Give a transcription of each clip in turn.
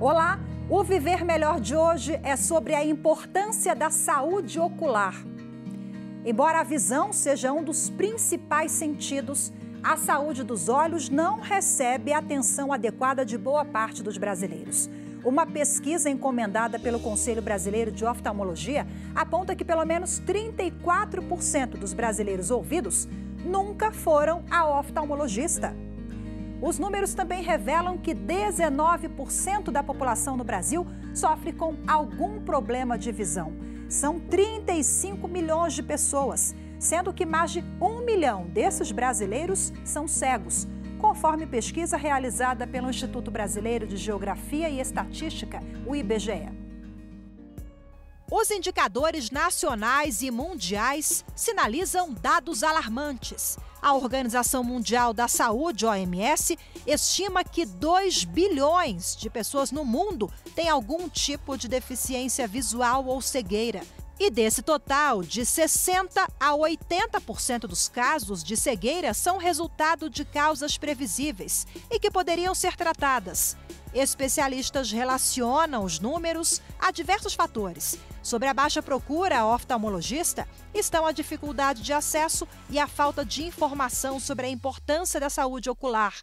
Olá, o Viver Melhor de hoje é sobre a importância da saúde ocular. Embora a visão seja um dos principais sentidos, a saúde dos olhos não recebe a atenção adequada de boa parte dos brasileiros. Uma pesquisa encomendada pelo Conselho Brasileiro de Oftalmologia aponta que pelo menos 34% dos brasileiros ouvidos nunca foram a oftalmologista. Os números também revelam que 19% da população no Brasil sofre com algum problema de visão. São 35 milhões de pessoas, sendo que mais de um milhão desses brasileiros são cegos, conforme pesquisa realizada pelo Instituto Brasileiro de Geografia e Estatística, o IBGE. Os indicadores nacionais e mundiais sinalizam dados alarmantes. A Organização Mundial da Saúde, OMS, estima que 2 bilhões de pessoas no mundo têm algum tipo de deficiência visual ou cegueira. E desse total, de 60 a 80% dos casos de cegueira são resultado de causas previsíveis e que poderiam ser tratadas. Especialistas relacionam os números a diversos fatores, Sobre a baixa procura oftalmologista estão a dificuldade de acesso e a falta de informação sobre a importância da saúde ocular.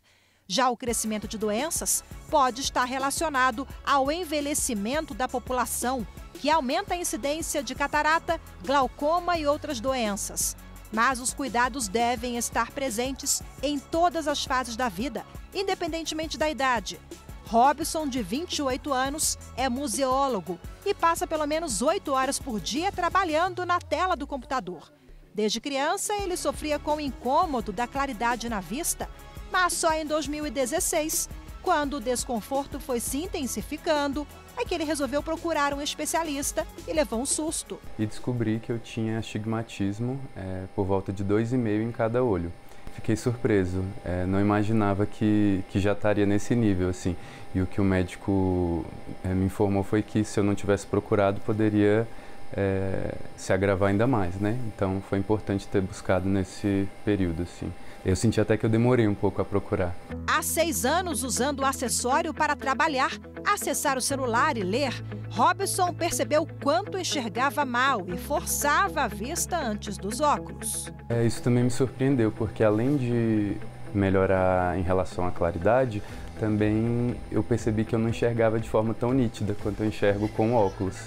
Já o crescimento de doenças pode estar relacionado ao envelhecimento da população, que aumenta a incidência de catarata, glaucoma e outras doenças. Mas os cuidados devem estar presentes em todas as fases da vida, independentemente da idade. Robson, de 28 anos, é museólogo e passa pelo menos 8 horas por dia trabalhando na tela do computador. Desde criança, ele sofria com o incômodo da claridade na vista, mas só em 2016, quando o desconforto foi se intensificando, é que ele resolveu procurar um especialista e levou um susto. E descobri que eu tinha astigmatismo é, por volta de 2,5 em cada olho. Fiquei surpreso, é, não imaginava que, que já estaria nesse nível, assim. E o que o médico é, me informou foi que se eu não tivesse procurado, poderia é, se agravar ainda mais, né? Então foi importante ter buscado nesse período, assim. Eu senti até que eu demorei um pouco a procurar. Há seis anos, usando o acessório para trabalhar, acessar o celular e ler, Robson percebeu quanto enxergava mal e forçava a vista antes dos óculos. É, isso também me surpreendeu, porque além de melhorar em relação à claridade, também eu percebi que eu não enxergava de forma tão nítida quanto eu enxergo com óculos.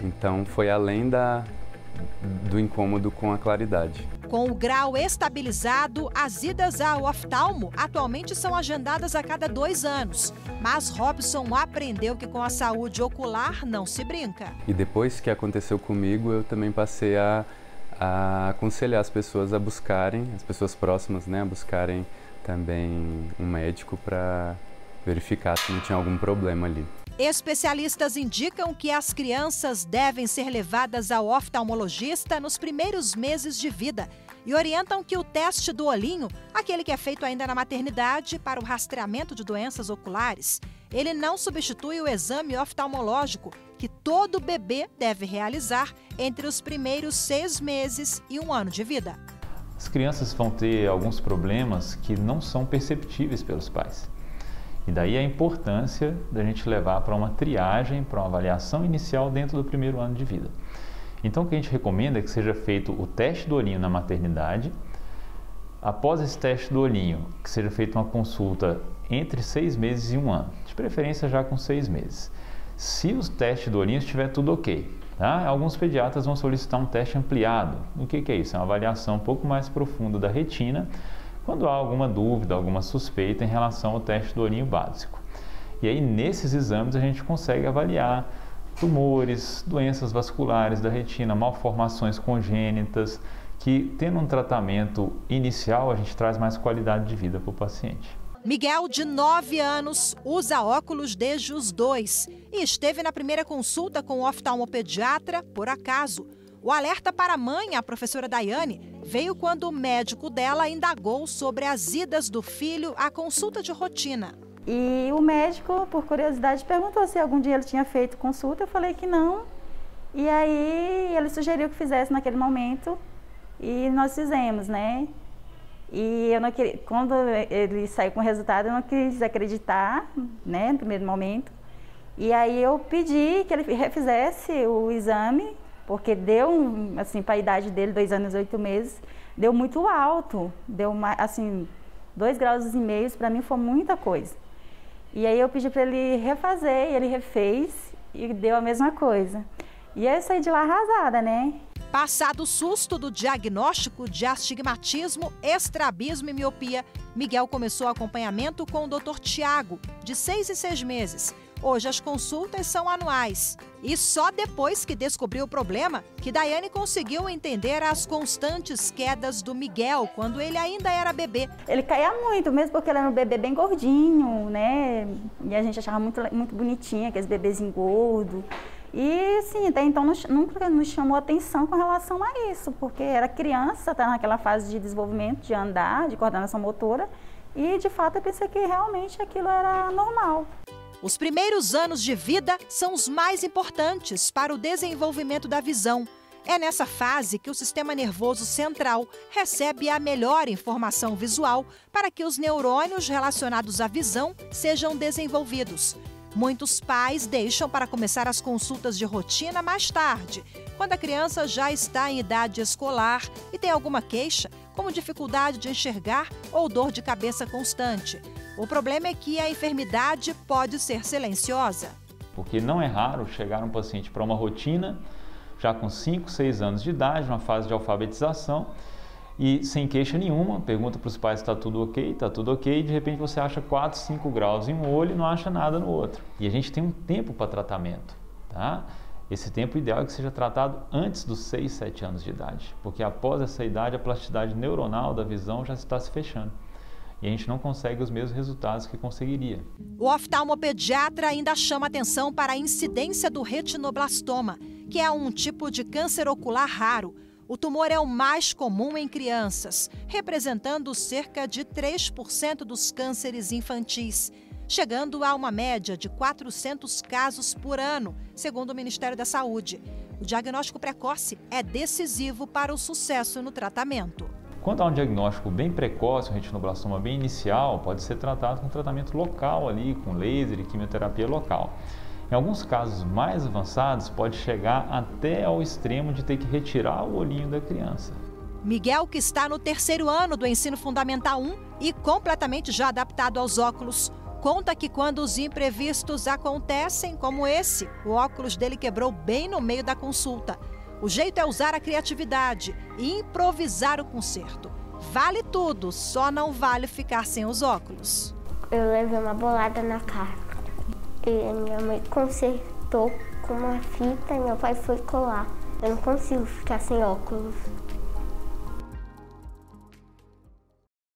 Então foi além da, do incômodo com a claridade. Com o grau estabilizado, as idas ao oftalmo atualmente são agendadas a cada dois anos. Mas Robson aprendeu que com a saúde ocular não se brinca. E depois que aconteceu comigo, eu também passei a, a aconselhar as pessoas a buscarem, as pessoas próximas, né, a buscarem também um médico para verificar se não tinha algum problema ali. Especialistas indicam que as crianças devem ser levadas ao oftalmologista nos primeiros meses de vida e orientam que o teste do olhinho, aquele que é feito ainda na maternidade para o rastreamento de doenças oculares, ele não substitui o exame oftalmológico que todo bebê deve realizar entre os primeiros seis meses e um ano de vida. As crianças vão ter alguns problemas que não são perceptíveis pelos pais. E daí a importância da gente levar para uma triagem, para uma avaliação inicial dentro do primeiro ano de vida. Então o que a gente recomenda é que seja feito o teste do olhinho na maternidade. Após esse teste do olhinho, que seja feita uma consulta entre seis meses e um ano, de preferência já com seis meses. Se o teste do olhinho estiver tudo ok, tá? alguns pediatras vão solicitar um teste ampliado. O que, que é isso? É uma avaliação um pouco mais profunda da retina quando há alguma dúvida, alguma suspeita em relação ao teste do olhinho básico. E aí, nesses exames, a gente consegue avaliar tumores, doenças vasculares da retina, malformações congênitas, que tendo um tratamento inicial, a gente traz mais qualidade de vida para o paciente. Miguel, de 9 anos, usa óculos desde os dois e esteve na primeira consulta com o oftalmopediatra por acaso. O alerta para a mãe, a professora Daiane, veio quando o médico dela indagou sobre as idas do filho à consulta de rotina. E o médico, por curiosidade, perguntou se algum dia ele tinha feito consulta. Eu falei que não. E aí ele sugeriu que fizesse naquele momento e nós fizemos, né? E eu não queria, quando ele saiu com o resultado, eu não quis acreditar, né, no primeiro momento. E aí eu pedi que ele refizesse o exame, porque deu, assim, para a idade dele, dois anos e oito meses, deu muito alto. Deu, uma, assim, dois graus e meio, para mim foi muita coisa. E aí eu pedi para ele refazer, e ele refez e deu a mesma coisa. E eu saí de lá arrasada, né? Passado o susto do diagnóstico de astigmatismo, estrabismo e miopia, Miguel começou o acompanhamento com o Dr. Tiago, de seis em seis meses. Hoje as consultas são anuais. E só depois que descobriu o problema que Daiane conseguiu entender as constantes quedas do Miguel quando ele ainda era bebê. Ele caía muito, mesmo porque ele era um bebê bem gordinho, né? E a gente achava muito, muito bonitinho, aqueles bebês engordos. E sim, até então nunca nos chamou atenção com relação a isso, porque era criança, está naquela fase de desenvolvimento, de andar, de coordenação motora, e de fato eu pensei que realmente aquilo era normal. Os primeiros anos de vida são os mais importantes para o desenvolvimento da visão. É nessa fase que o sistema nervoso central recebe a melhor informação visual para que os neurônios relacionados à visão sejam desenvolvidos. Muitos pais deixam para começar as consultas de rotina mais tarde, quando a criança já está em idade escolar e tem alguma queixa, como dificuldade de enxergar ou dor de cabeça constante. O problema é que a enfermidade pode ser silenciosa. Porque não é raro chegar um paciente para uma rotina já com 5, 6 anos de idade, uma fase de alfabetização, e sem queixa nenhuma, pergunta para os pais está tudo ok, está tudo ok, e de repente você acha 4, 5 graus em um olho e não acha nada no outro. E a gente tem um tempo para tratamento, tá? Esse tempo ideal é que seja tratado antes dos 6, 7 anos de idade, porque após essa idade a plasticidade neuronal da visão já está se fechando. E a gente não consegue os mesmos resultados que conseguiria. O oftalmopediatra ainda chama atenção para a incidência do retinoblastoma, que é um tipo de câncer ocular raro. O tumor é o mais comum em crianças, representando cerca de 3% dos cânceres infantis, chegando a uma média de 400 casos por ano, segundo o Ministério da Saúde. O diagnóstico precoce é decisivo para o sucesso no tratamento. Quando há um diagnóstico bem precoce, um retinoblastoma bem inicial, pode ser tratado com tratamento local ali, com laser e quimioterapia local. Em alguns casos mais avançados, pode chegar até ao extremo de ter que retirar o olhinho da criança. Miguel, que está no terceiro ano do ensino fundamental 1 e completamente já adaptado aos óculos, conta que quando os imprevistos acontecem, como esse, o óculos dele quebrou bem no meio da consulta. O jeito é usar a criatividade e improvisar o conserto. Vale tudo, só não vale ficar sem os óculos. Eu levei uma bolada na cara. E minha mãe consertou com uma fita e meu pai foi colar. Eu não consigo ficar sem óculos.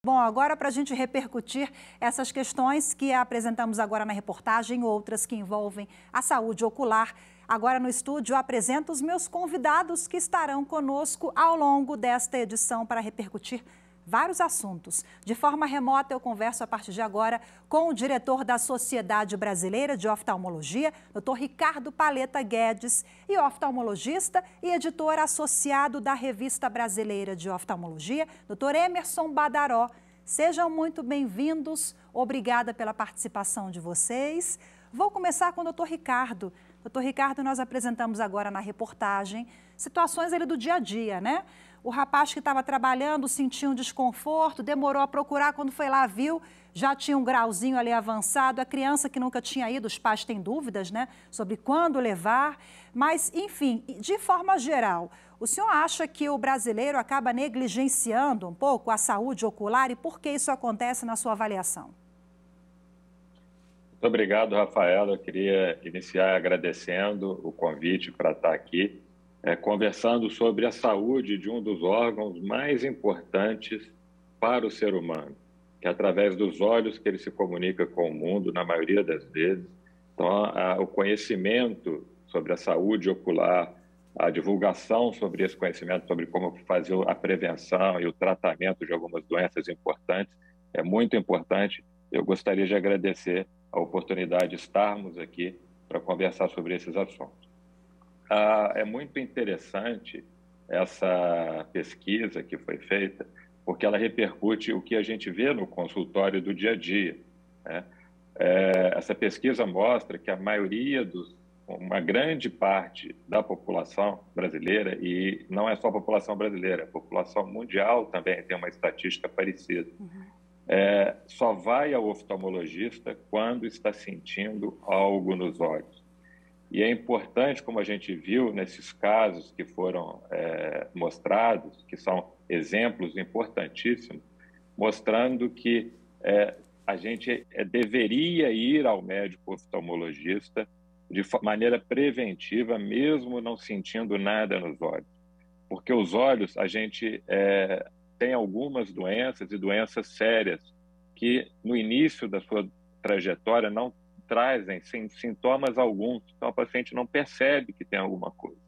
Bom, agora para a gente repercutir essas questões que apresentamos agora na reportagem, outras que envolvem a saúde ocular. Agora no estúdio apresento os meus convidados que estarão conosco ao longo desta edição para repercutir vários assuntos. De forma remota, eu converso a partir de agora com o diretor da Sociedade Brasileira de Oftalmologia, Dr. Ricardo Paleta Guedes, e oftalmologista e editor associado da Revista Brasileira de Oftalmologia, Dr. Emerson Badaró. Sejam muito bem-vindos. Obrigada pela participação de vocês. Vou começar com o Dr. Ricardo. Doutor Ricardo, nós apresentamos agora na reportagem situações ali do dia a dia, né? O rapaz que estava trabalhando sentiu um desconforto, demorou a procurar, quando foi lá, viu, já tinha um grauzinho ali avançado. A criança que nunca tinha ido, os pais têm dúvidas, né, sobre quando levar. Mas, enfim, de forma geral, o senhor acha que o brasileiro acaba negligenciando um pouco a saúde ocular e por que isso acontece na sua avaliação? Muito obrigado, Rafaela. Eu queria iniciar agradecendo o convite para estar aqui é, conversando sobre a saúde de um dos órgãos mais importantes para o ser humano, que é através dos olhos que ele se comunica com o mundo, na maioria das vezes. Então, a, o conhecimento sobre a saúde ocular, a divulgação sobre esse conhecimento, sobre como fazer a prevenção e o tratamento de algumas doenças importantes, é muito importante. Eu gostaria de agradecer a oportunidade de estarmos aqui para conversar sobre esses assuntos. Ah, é muito interessante essa pesquisa que foi feita, porque ela repercute o que a gente vê no consultório do dia a dia. Né? é, essa pesquisa mostra que a maioria dos, uma grande parte da população brasileira, e não é só a população brasileira, a população mundial também tem uma estatística parecida, uhum. é, só vai ao oftalmologista quando está sentindo algo nos olhos. E é importante, como a gente viu nesses casos que foram é, mostrados, que são exemplos importantíssimos, mostrando que é, a gente é, deveria ir ao médico oftalmologista de maneira preventiva, mesmo não sentindo nada nos olhos. Porque os olhos, a gente é, tem algumas doenças e doenças sérias que no início da sua trajetória não trazem sem sintomas alguns, então a paciente não percebe que tem alguma coisa.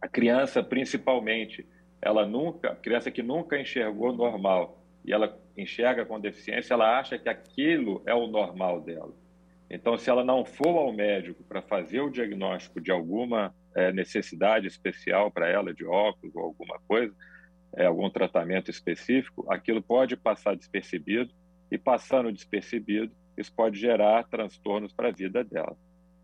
A criança, principalmente, ela nunca, a criança que nunca enxergou normal e ela enxerga com deficiência, ela acha que aquilo é o normal dela. Então, se ela não for ao médico para fazer o diagnóstico de alguma é, necessidade especial para ela, de óculos ou alguma coisa, é, algum tratamento específico, aquilo pode passar despercebido e, passando despercebido, isso pode gerar transtornos para a vida dela.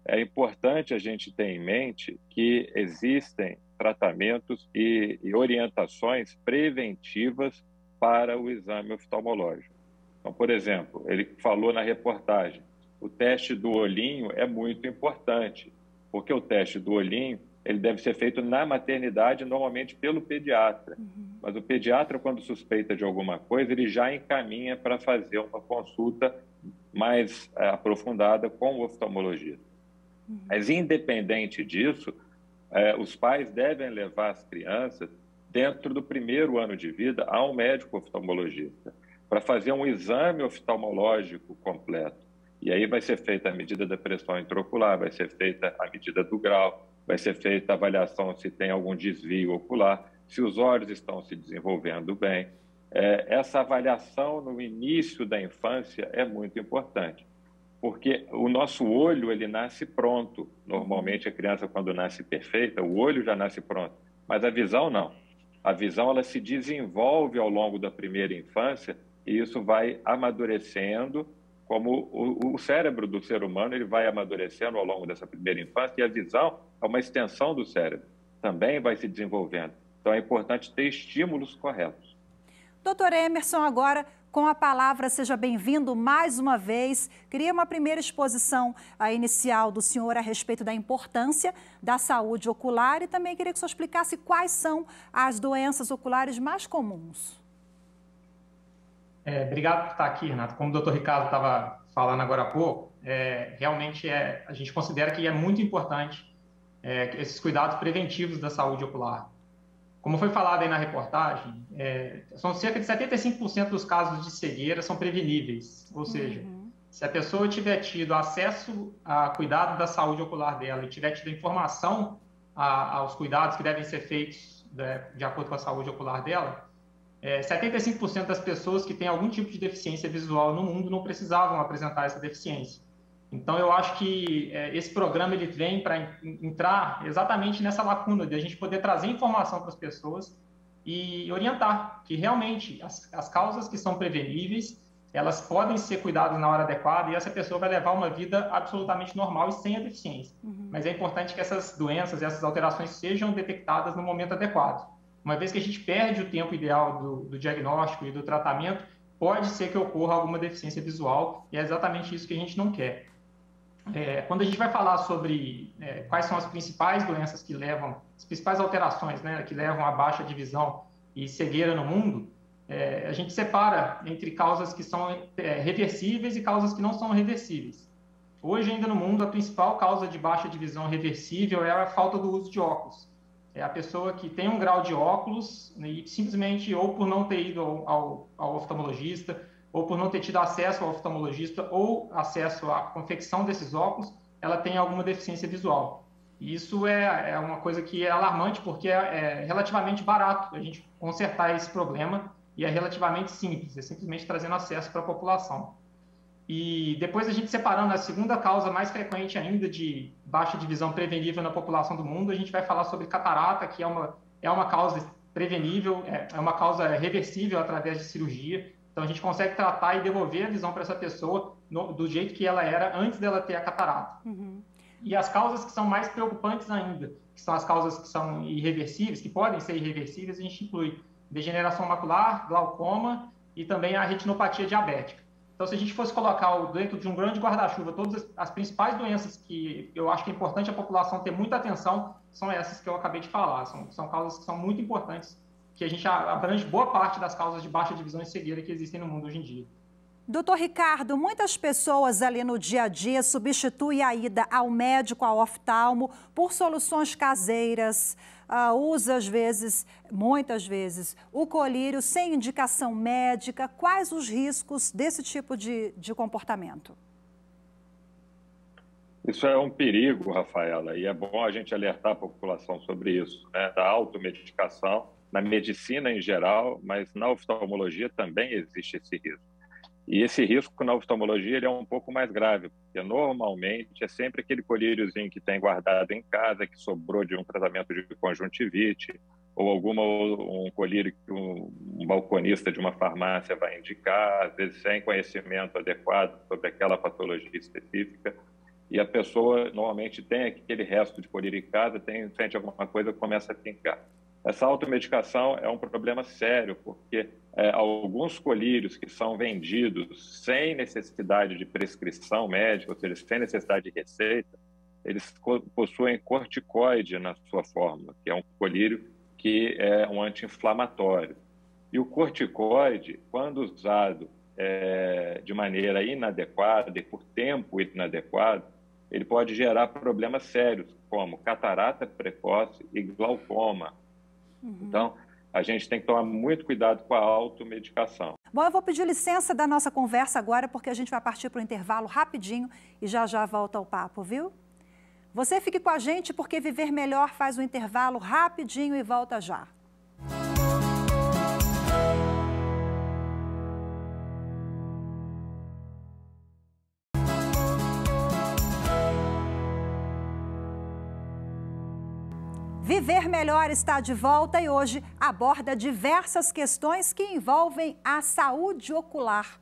É importante a gente ter em mente que existem tratamentos e, e orientações preventivas para o exame oftalmológico. Então, por exemplo, ele falou na reportagem, o teste do olhinho é muito importante, porque o teste do olhinho ele deve ser feito na maternidade, normalmente pelo pediatra. Uhum. Mas o pediatra, quando suspeita de alguma coisa, ele já encaminha para fazer uma consulta mais é, aprofundada com o oftalmologista. Uhum. Mas, independente disso, é, os pais devem levar as crianças, dentro do primeiro ano de vida, a um médico oftalmologista, para fazer um exame oftalmológico completo. E aí vai ser feita a medida da pressão intraocular, vai ser feita a medida do grau, vai ser feita a avaliação se tem algum desvio ocular, se os olhos estão se desenvolvendo bem. É, essa avaliação no início da infância é muito importante, porque o nosso olho ele nasce pronto. Normalmente a criança quando nasce perfeita, o olho já nasce pronto, mas a visão não. A visão ela se desenvolve ao longo da primeira infância e isso vai amadurecendo como o, o, cérebro do ser humano ele vai amadurecendo ao longo dessa primeira infância e a visão é uma extensão do cérebro, também vai se desenvolvendo. Então é importante ter estímulos corretos. Doutor Emerson, agora com a palavra, seja bem-vindo mais uma vez. Queria uma primeira exposição inicial do senhor a respeito da importância da saúde ocular e também queria que o senhor explicasse quais são as doenças oculares mais comuns. É, obrigado por estar aqui, Renato. Como o doutor Ricardo estava falando agora há pouco, é, realmente é, a gente considera que é muito importante é, esses cuidados preventivos da saúde ocular. Como foi falado aí na reportagem, é, são cerca de 75% dos casos de cegueira são preveníveis, ou seja, uhum. se a pessoa tiver tido acesso a cuidado da saúde ocular dela e tiver tido informação a, aos cuidados que devem ser feitos né, de acordo com a saúde ocular dela, é, 75% das pessoas que têm algum tipo de deficiência visual no mundo não precisavam apresentar essa deficiência. Então, eu acho que é, esse programa ele vem para entrar exatamente nessa lacuna de a gente poder trazer informação para as pessoas e orientar que realmente as, as causas que são preveníveis elas podem ser cuidadas na hora adequada e essa pessoa vai levar uma vida absolutamente normal e sem a deficiência. Uhum. Mas é importante que essas doenças essas alterações sejam detectadas no momento adequado. Uma vez que a gente perde o tempo ideal do, do diagnóstico e do tratamento, pode ser que ocorra alguma deficiência visual e é exatamente isso que a gente não quer. É, quando a gente vai falar sobre é, quais são as principais doenças que levam, as principais alterações né, que levam a baixa de visão e cegueira no mundo, é, a gente separa entre causas que são é, reversíveis e causas que não são reversíveis. Hoje, ainda no mundo, a principal causa de baixa de visão reversível é a falta do uso de óculos é a pessoa que tem um grau de óculos e simplesmente ou por não ter ido ao, ao, ao, oftalmologista, ou por não ter tido acesso ao oftalmologista, ou acesso à confecção desses óculos, ela tem alguma deficiência visual. E isso é, é uma coisa que é alarmante, porque é, é relativamente barato a gente consertar esse problema e é relativamente simples, é simplesmente trazendo acesso para a população. E depois a gente separando a segunda causa mais frequente ainda de baixa de visão prevenível na população do mundo, a gente vai falar sobre catarata, que é uma, é uma causa prevenível, é, é uma causa reversível através de cirurgia. Então a gente consegue tratar e devolver a visão para essa pessoa no, do jeito que ela era antes dela ter a catarata. Uhum. E as causas que são mais preocupantes ainda, que são as causas que são irreversíveis, que podem ser irreversíveis, a gente inclui degeneração macular, glaucoma e também a retinopatia diabética. Então, se a gente fosse colocar dentro de um grande guarda-chuva todas as principais doenças que eu acho que é importante a população ter muita atenção, são essas que eu acabei de falar. São, são causas que são muito importantes, que a gente abrange boa parte das causas de baixa divisão e cegueira que existem no mundo hoje em dia. Doutor Ricardo, muitas pessoas ali no dia a dia substituem a ida ao médico, ao oftalmo, por soluções caseiras. Uh, usa, às vezes, muitas vezes, o colírio sem indicação médica. Quais os riscos desse tipo de, de comportamento? Isso é um perigo, Rafaela, e é bom a gente alertar a população sobre isso, né? da automedicação, na medicina em geral, mas na oftalmologia também existe esse risco. E esse risco na oftalmologia é um pouco mais grave, porque normalmente é sempre aquele colíriozinho que tem guardado em casa, que sobrou de um tratamento de conjuntivite, ou alguma um colírio que um, um balconista de uma farmácia vai indicar, às vezes sem conhecimento adequado sobre aquela patologia específica. E a pessoa normalmente tem aquele resto de colírio em casa, tem, sente alguma coisa, começa a pingar. Essa automedicação é um problema sério, porque é, alguns colírios que são vendidos sem necessidade de prescrição médica, ou seja, sem necessidade de receita, eles possuem corticoide na sua fórmula, que é um colírio que é um anti-inflamatório. E o corticoide, quando usado é, de maneira inadequada e por tempo inadequado, ele pode gerar problemas sérios, como catarata precoce e glaucoma, Uhum. Então, a gente tem que tomar muito cuidado com a automedicação. Bom, eu vou pedir licença da nossa conversa agora, porque a gente vai partir para o intervalo rapidinho e já já volta ao papo, viu? Você fique com a gente, porque Viver Melhor faz o intervalo rapidinho e volta já. Viver Melhor está de volta e hoje aborda diversas questões que envolvem a saúde ocular.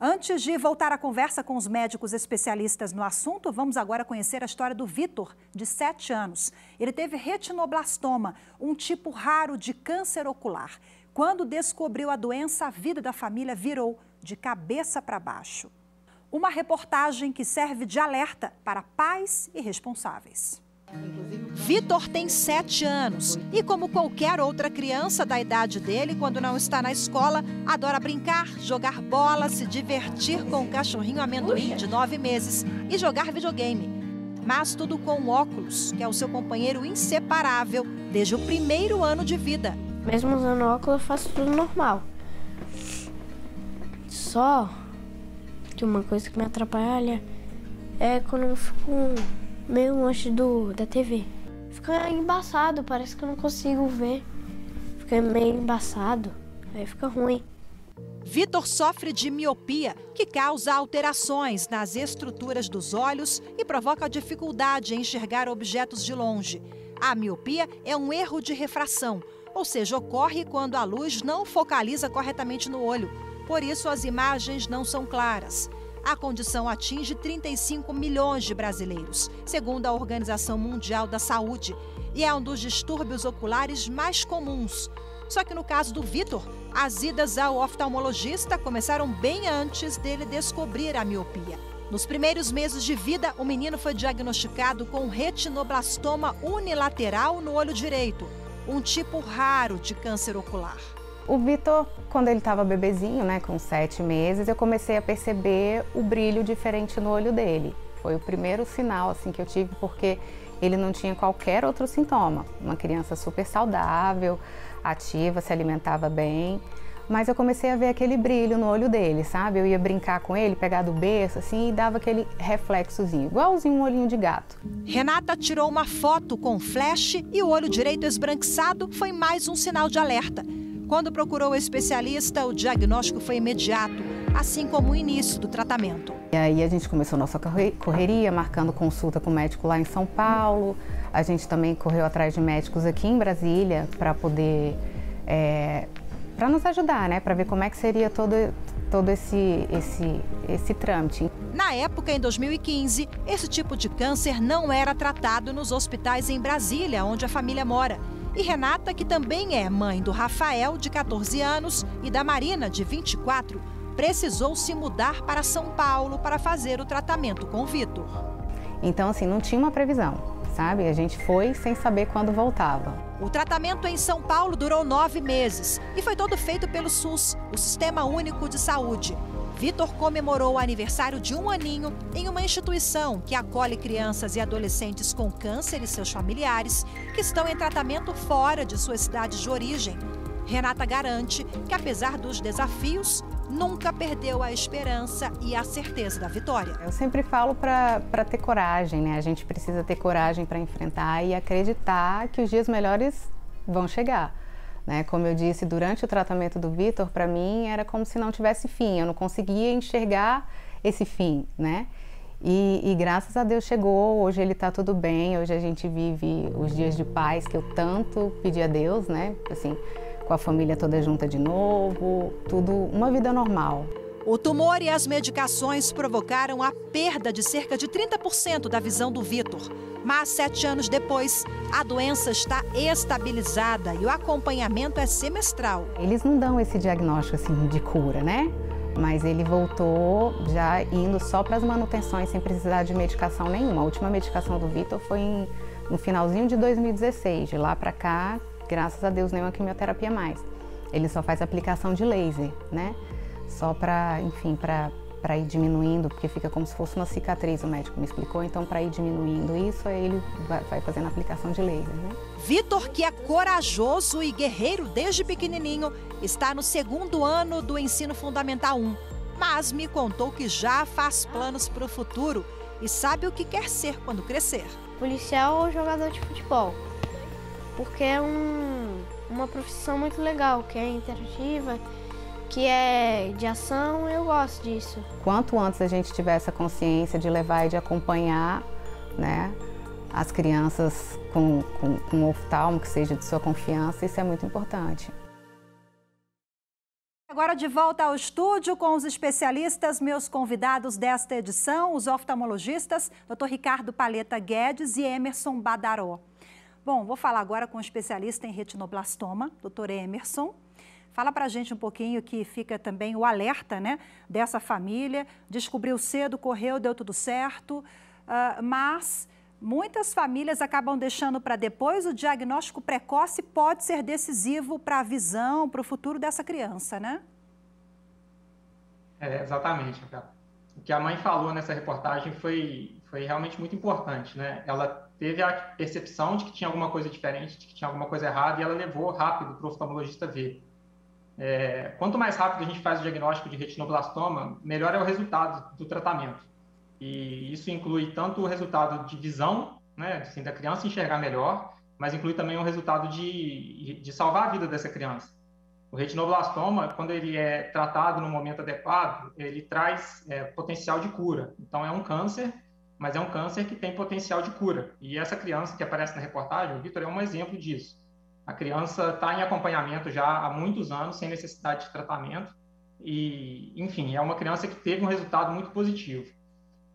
Antes de voltar à conversa com os médicos especialistas no assunto, vamos agora conhecer a história do Vitor, de 7 anos. Ele teve retinoblastoma, um tipo raro de câncer ocular. Quando descobriu a doença, a vida da família virou de cabeça para baixo. Uma reportagem que serve de alerta para pais e responsáveis. Vitor tem 7 anos e, como qualquer outra criança da idade dele, quando não está na escola, adora brincar, jogar bola, se divertir com o cachorrinho amendoim de 9 meses e jogar videogame. Mas tudo com óculos, que é o seu companheiro inseparável desde o primeiro ano de vida. Mesmo usando óculos, eu faço tudo normal. Só que uma coisa que me atrapalha é quando eu fico meio longe do, da TV. Fica embaçado, parece que eu não consigo ver. Fica meio embaçado, aí fica ruim. Vitor sofre de miopia, que causa alterações nas estruturas dos olhos e provoca dificuldade em enxergar objetos de longe. A miopia é um erro de refração, ou seja, ocorre quando a luz não focaliza corretamente no olho. Por isso, as imagens não são claras. A condição atinge 35 milhões de brasileiros, segundo a Organização Mundial da Saúde, e é um dos distúrbios oculares mais comuns. Só que no caso do Vitor, as idas ao oftalmologista começaram bem antes dele descobrir a miopia. Nos primeiros meses de vida, o menino foi diagnosticado com retinoblastoma unilateral no olho direito, um tipo raro de câncer ocular. O Vitor, quando ele estava bebezinho, né, com sete meses, eu comecei a perceber o brilho diferente no olho dele. Foi o primeiro sinal assim que eu tive, porque ele não tinha qualquer outro sintoma. Uma criança super saudável, ativa, se alimentava bem. Mas eu comecei a ver aquele brilho no olho dele, sabe? Eu ia brincar com ele, pegar do berço, assim, e dava aquele reflexozinho, igualzinho um olhinho de gato. Renata tirou uma foto com flash e o olho direito esbranquiçado foi mais um sinal de alerta. Quando procurou o especialista, o diagnóstico foi imediato, assim como o início do tratamento. E aí a gente começou nossa correria, marcando consulta com o médico lá em São Paulo. A gente também correu atrás de médicos aqui em Brasília para poder, é, para nos ajudar, né? Para ver como é que seria todo, todo esse, esse, esse trâmite. Na época, em 2015, esse tipo de câncer não era tratado nos hospitais em Brasília, onde a família mora. E Renata, que também é mãe do Rafael, de 14 anos, e da Marina, de 24, precisou se mudar para São Paulo para fazer o tratamento com Vitor. Então, assim, não tinha uma previsão, sabe? A gente foi sem saber quando voltava. O tratamento em São Paulo durou nove meses e foi todo feito pelo SUS, o Sistema Único de Saúde. Vitor comemorou o aniversário de um aninho em uma instituição que acolhe crianças e adolescentes com câncer e seus familiares que estão em tratamento fora de suas cidades de origem. Renata garante que, apesar dos desafios, nunca perdeu a esperança e a certeza da vitória. Eu sempre falo para ter coragem, né? A gente precisa ter coragem para enfrentar e acreditar que os dias melhores vão chegar. Né? Como eu disse, durante o tratamento do Vitor, para mim era como se não tivesse fim, eu não conseguia enxergar esse fim, né? E, e, graças a Deus chegou, hoje ele está tudo bem, hoje a gente vive os dias de paz que eu tanto pedi a Deus, né? Assim, com a família toda junta de novo, tudo uma vida normal. O tumor e as medicações provocaram a perda de cerca de 30% da visão do Vitor. Mas sete anos depois, a doença está estabilizada e o acompanhamento é semestral. Eles não dão esse diagnóstico assim de cura, né? Mas ele voltou já indo só para as manutenções sem precisar de medicação nenhuma. A última medicação do Vitor foi em, no finalzinho de 2016. De lá para cá, graças a Deus, nenhuma quimioterapia mais. Ele só faz aplicação de laser, né? Só para, enfim, para para ir diminuindo, porque fica como se fosse uma cicatriz, o médico me explicou. Então, para ir diminuindo isso, aí ele vai fazendo a aplicação de laser. Né? Vitor, que é corajoso e guerreiro desde pequenininho, está no segundo ano do ensino fundamental 1, mas me contou que já faz planos para o futuro e sabe o que quer ser quando crescer. Policial ou jogador de futebol porque é um, uma profissão muito legal, que é interativa, que é de ação, eu gosto disso. Quanto antes a gente tiver essa consciência de levar e de acompanhar, né, as crianças com, com, com um oftalmo que seja de sua confiança, isso é muito importante. Agora de volta ao estúdio com os especialistas, meus convidados desta edição, os oftalmologistas, Dr. Ricardo Paleta Guedes e Emerson Badaró. Bom, vou falar agora com um especialista em retinoblastoma, doutor Emerson. Fala para a gente um pouquinho que fica também o alerta né, dessa família. Descobriu cedo, correu, deu tudo certo, uh, mas muitas famílias acabam deixando para depois. O diagnóstico precoce pode ser decisivo para a visão, para o futuro dessa criança, né? É, exatamente. O que a mãe falou nessa reportagem foi, foi realmente muito importante, né? Ela teve a percepção de que tinha alguma coisa diferente, de que tinha alguma coisa errada, e ela levou rápido para o oftalmologista ver. É, quanto mais rápido a gente faz o diagnóstico de retinoblastoma, melhor é o resultado do tratamento. E isso inclui tanto o resultado de visão, né, assim, da criança enxergar melhor, mas inclui também o resultado de, de salvar a vida dessa criança. O retinoblastoma, quando ele é tratado no momento adequado, ele traz é, potencial de cura. Então, é um câncer mas é um câncer que tem potencial de cura. E essa criança que aparece na reportagem, o Vitor, é um exemplo disso. A criança está em acompanhamento já há muitos anos, sem necessidade de tratamento, e, enfim, é uma criança que teve um resultado muito positivo.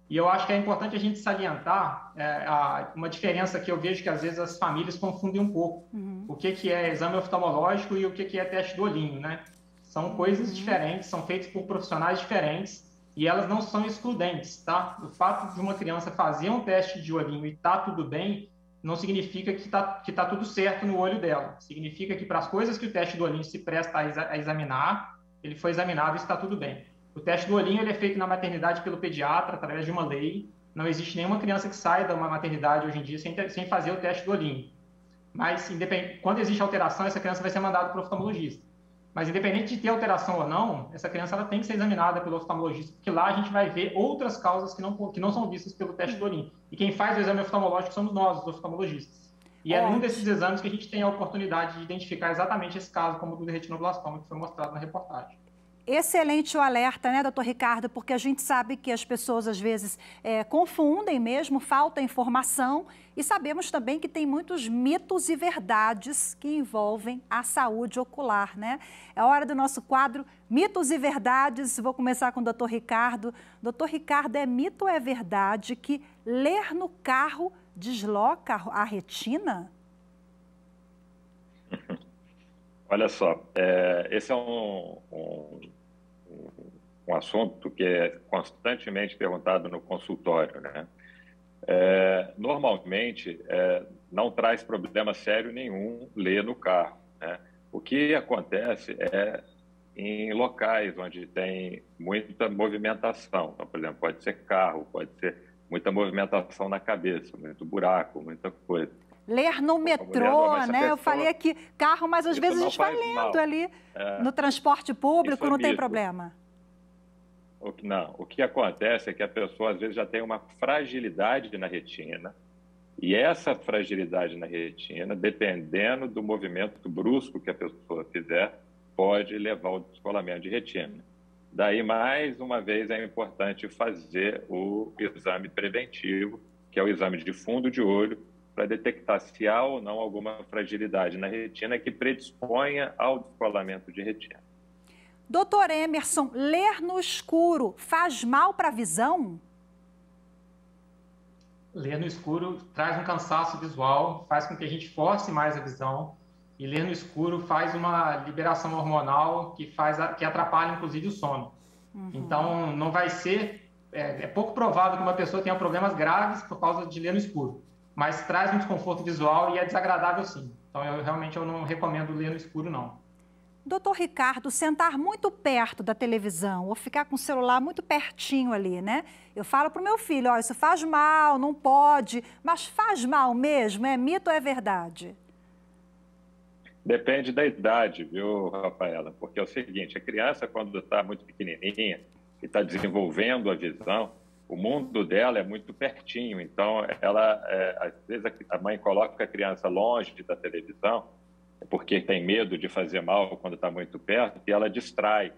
E eu acho que é importante a gente salientar é, a, uma diferença que eu vejo que às vezes as famílias confundem um pouco. Uhum. O que, que é exame oftalmológico e o que, que é teste do olhinho, né? São coisas uhum. diferentes, são feitos por profissionais diferentes e elas não são excludentes, tá? O fato de uma criança fazer um teste de olhinho e tá tudo bem, não significa que tá, que tá tudo certo no olho dela. Significa que para as coisas que o teste do olhinho se presta a, exa a examinar, ele foi examinado e está tudo bem. O teste do olhinho ele é feito na maternidade pelo pediatra, através de uma lei. Não existe nenhuma criança que saia da uma maternidade hoje em dia sem, sem fazer o teste do olhinho. Mas, quando existe alteração, essa criança vai ser mandada para o oftalmologista. Mas independente de ter alteração ou não, essa criança ela tem que ser examinada pelo oftalmologista, porque lá a gente vai ver outras causas que não, que não são vistas pelo teste do olhinho. E quem faz o exame oftalmológico somos nós, os oftalmologistas. E é num desses exames que a gente tem a oportunidade de identificar exatamente esse caso, como o do retinoblastoma, que foi mostrado na reportagem. Excelente o alerta, né, doutor Ricardo? Porque a gente sabe que as pessoas às vezes é, confundem mesmo, falta informação e sabemos também que tem muitos mitos e verdades que envolvem a saúde ocular, né? É hora do nosso quadro Mitos e Verdades. Vou começar com o doutor Ricardo. Doutor Ricardo, é mito ou é verdade que ler no carro desloca a retina? Olha só, é, esse é um, um, um, assunto que é constantemente perguntado no consultório, né? É, normalmente, é, não traz problema sério nenhum ler no carro, né? O que acontece é em locais onde tem muita movimentação. Então, por exemplo, pode ser carro, pode ser muita movimentação na cabeça, muito buraco, muita coisa ler no metrô, né? Pessoa... Eu falei aqui carro, mas às vezes a gente vai lendo mal. ali é, no transporte público, é não tem problema. O que, não, o que acontece é que a pessoa às vezes já tem uma fragilidade na retina e essa fragilidade na retina, dependendo do movimento brusco que a pessoa fizer, pode levar ao descolamento de retina. Daí, mais uma vez, é importante fazer o exame preventivo, que é o exame de fundo de olho, para detectar se há ou não alguma fragilidade na retina que predisponha ao descolamento de retina. Doutor Emerson, ler no escuro faz mal para a visão? Ler no escuro traz um cansaço visual, faz com que a gente force mais a visão. E ler no escuro faz uma liberação hormonal que, faz, que atrapalha, inclusive, o sono. Uhum. Então, não vai ser. É, é pouco provável que uma pessoa tenha problemas graves por causa de ler no escuro mas traz um desconforto visual e é desagradável sim. Então, eu realmente eu não recomendo ler no escuro, não. Doutor Ricardo, sentar muito perto da televisão ou ficar com o celular muito pertinho ali, né? Eu falo para o meu filho, ó, isso faz mal, não pode, mas faz mal mesmo? É mito ou é verdade? Depende da idade, viu, Rafaela? Porque é o seguinte, a criança, quando está muito pequenininha e está desenvolvendo a visão, o mundo dela é muito pertinho, então ela é, às vezes a mãe coloca a criança longe da televisão porque tem medo de fazer mal quando está muito perto e ela distrai.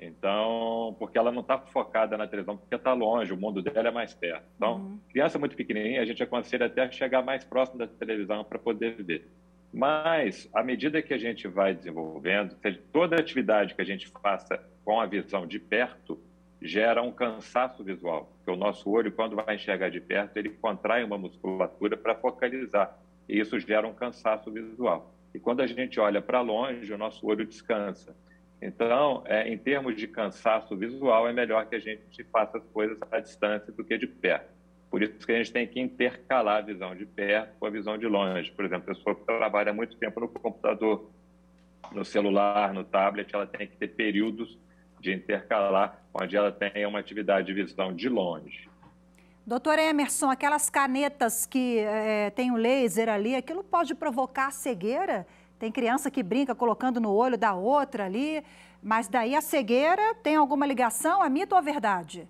Então, porque ela não está focada na televisão, porque está longe, o mundo dela é mais perto. Então, uhum. criança muito pequenininha, a gente aconselha até chegar mais próximo da televisão para poder ver. Mas, à medida que a gente vai desenvolvendo, toda atividade que a gente faça com a visão de perto, gera um cansaço visual, porque o nosso olho, quando vai enxergar de perto, ele contrai uma musculatura para focalizar, e isso gera um cansaço visual. E quando a gente olha para longe, o nosso olho descansa. Então, é, em termos de cansaço visual, é melhor que a gente faça as coisas à distância do que de perto. Por isso que a gente tem que intercalar a visão de perto com a visão de longe. Por exemplo, a pessoa que trabalha muito tempo no computador, no celular, no tablet, ela tem que ter períodos de intercalar, onde ela tenha uma atividade de visão de longe. Doutor Emerson, aquelas canetas que é, tem o laser ali, aquilo pode provocar cegueira? Tem criança que brinca colocando no olho da outra ali, mas daí a cegueira tem alguma ligação? É mito ou verdade?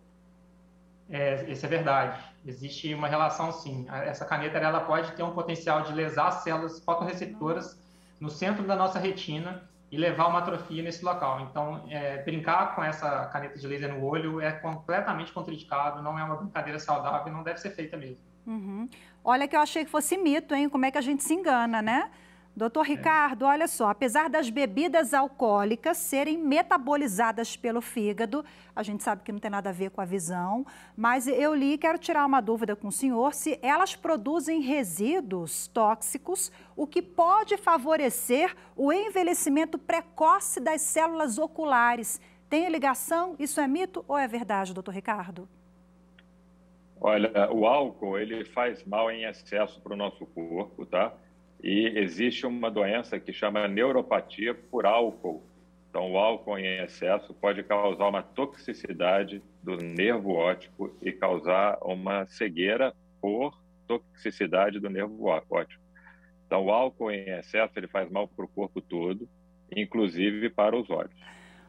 É, isso é verdade. Existe uma relação, sim. Essa caneta ela pode ter um potencial de lesar células fotorreceptoras no centro da nossa retina e levar uma atrofia nesse local. Então, é, brincar com essa caneta de laser no olho é completamente contraindicado, não é uma brincadeira saudável, não deve ser feita mesmo. Uhum. Olha que eu achei que fosse mito, hein? Como é que a gente se engana, né? Doutor é. Ricardo, é. olha só, apesar das bebidas alcoólicas serem metabolizadas pelo fígado, a gente sabe que não tem nada a ver com a visão, mas eu li e quero tirar uma dúvida com o senhor se elas produzem resíduos tóxicos, o que pode favorecer o envelhecimento precoce das células oculares. Tem ligação? Isso é mito ou é verdade, doutor Ricardo? Olha, o álcool ele faz mal em excesso para o nosso corpo, tá? E existe uma doença que chama neuropatia por álcool. Então, o álcool em excesso pode causar uma toxicidade do nervo óptico e causar uma cegueira por toxicidade do nervo óptico. Então, o álcool em excesso ele faz mal para o corpo todo, inclusive para os olhos.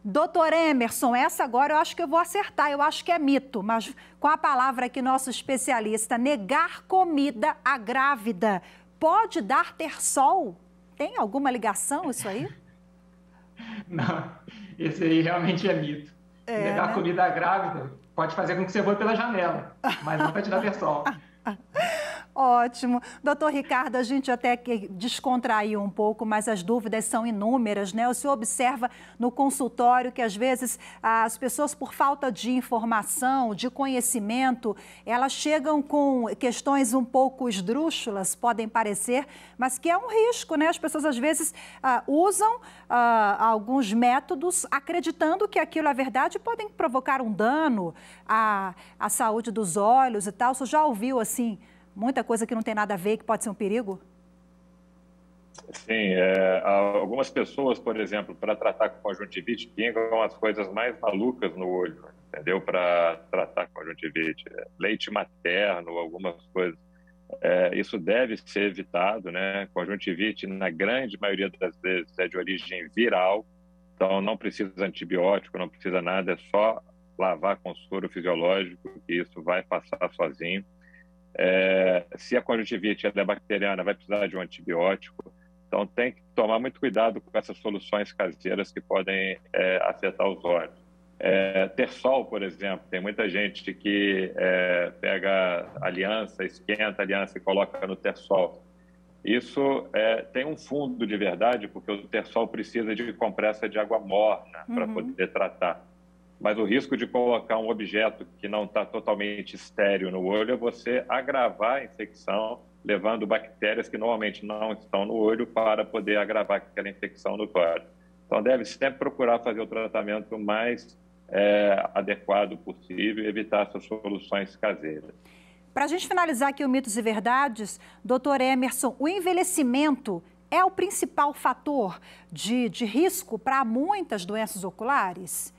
Doutor Emerson, essa agora eu acho que eu vou acertar, eu acho que é mito, mas com a palavra aqui, nosso especialista, negar comida à grávida pode dar ter sol? Tem alguma ligação isso aí? Não, esse aí realmente é mito. É, Levar né? comida grávida pode fazer com que você voe pela janela, mas não para te dar terçol. Ótimo. Doutor Ricardo, a gente até descontraiu um pouco, mas as dúvidas são inúmeras, né? O senhor observa no consultório que às vezes as pessoas, por falta de informação, de conhecimento, elas chegam com questões um pouco esdrúxulas, podem parecer, mas que é um risco, né? As pessoas às vezes uh, usam uh, alguns métodos acreditando que aquilo é verdade podem provocar um dano à, à saúde dos olhos e tal. O senhor já ouviu assim? Muita coisa que não tem nada a ver, que pode ser um perigo? Sim, é, algumas pessoas, por exemplo, para tratar com conjuntivite, pingam as coisas mais malucas no olho, entendeu? Para tratar com conjuntivite, leite materno, algumas coisas. É, isso deve ser evitado, né? Conjuntivite, na grande maioria das vezes, é de origem viral, então não precisa antibiótico, não precisa nada, é só lavar com soro fisiológico, que isso vai passar sozinho. É, se a conjuntivite é bacteriana, vai precisar de um antibiótico. Então, tem que tomar muito cuidado com essas soluções caseiras que podem é, afetar os olhos. É, ter sol, por exemplo, tem muita gente que é, pega aliança, esquenta a aliança e coloca no terçol. Isso é, tem um fundo de verdade, porque o terçol precisa de compressa de água morna para uhum. poder tratar. Mas o risco de colocar um objeto que não está totalmente estéreo no olho é você agravar a infecção, levando bactérias que normalmente não estão no olho para poder agravar aquela infecção no olho. Então, deve sempre procurar fazer o tratamento mais é, adequado possível e evitar essas soluções caseiras. Para a gente finalizar aqui o Mitos e Verdades, doutor Emerson, o envelhecimento é o principal fator de, de risco para muitas doenças oculares?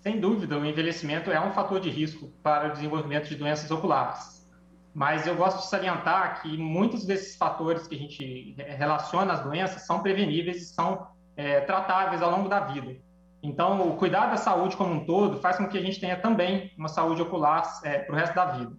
Sem dúvida, o envelhecimento é um fator de risco para o desenvolvimento de doenças oculares. Mas eu gosto de salientar que muitos desses fatores que a gente relaciona às doenças são preveníveis e são é, tratáveis ao longo da vida. Então, o cuidar da saúde como um todo faz com que a gente tenha também uma saúde ocular é, para o resto da vida.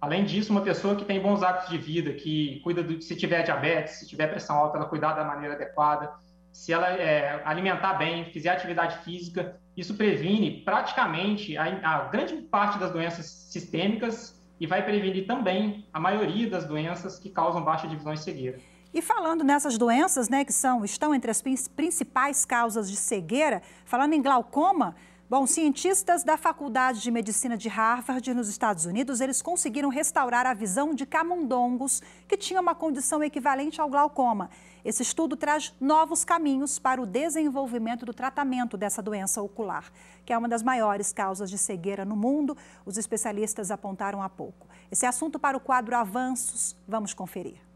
Além disso, uma pessoa que tem bons hábitos de vida, que cuida do, se tiver diabetes, se tiver pressão alta, ela cuidar da maneira adequada, se ela é, alimentar bem, fizer atividade física, isso previne praticamente a, a, grande parte das doenças sistêmicas e vai prevenir também a maioria das doenças que causam baixa divisão e cegueira. E falando nessas doenças, né, que são, estão entre as principais causas de cegueira, falando em glaucoma, Bom, cientistas da Faculdade de Medicina de Harvard, nos Estados Unidos, eles conseguiram restaurar a visão de camundongos que tinham uma condição equivalente ao glaucoma. Esse estudo traz novos caminhos para o desenvolvimento do tratamento dessa doença ocular, que é uma das maiores causas de cegueira no mundo, os especialistas apontaram há pouco. Esse é assunto para o quadro Avanços. Vamos conferir.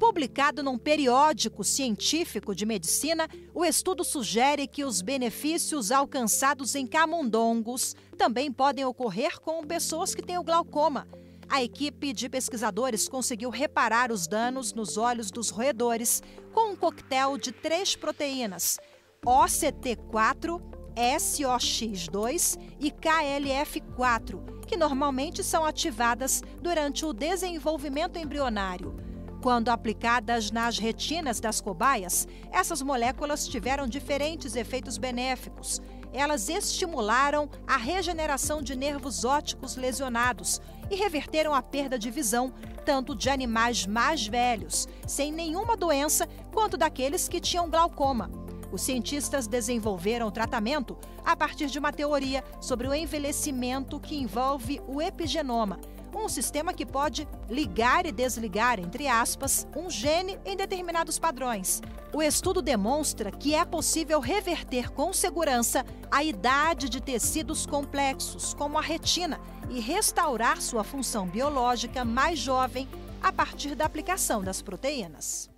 Publicado num periódico científico de medicina, o estudo sugere que os benefícios alcançados em camundongos também podem ocorrer com pessoas que têm o glaucoma. A equipe de pesquisadores conseguiu reparar os danos nos olhos dos roedores com um coquetel de três proteínas: OCT4, SOX2 e KLF4, que normalmente são ativadas durante o desenvolvimento embrionário. Quando aplicadas nas retinas das cobaias, essas moléculas tiveram diferentes efeitos benéficos. Elas estimularam a regeneração de nervos ópticos lesionados e reverteram a perda de visão tanto de animais mais velhos, sem nenhuma doença, quanto daqueles que tinham glaucoma. Os cientistas desenvolveram o tratamento a partir de uma teoria sobre o envelhecimento que envolve o epigenoma um sistema que pode ligar e desligar, entre aspas, um gene em determinados padrões. O estudo demonstra que é possível reverter com segurança a idade de tecidos complexos, como a retina, e restaurar sua função biológica mais jovem a partir da aplicação das proteínas.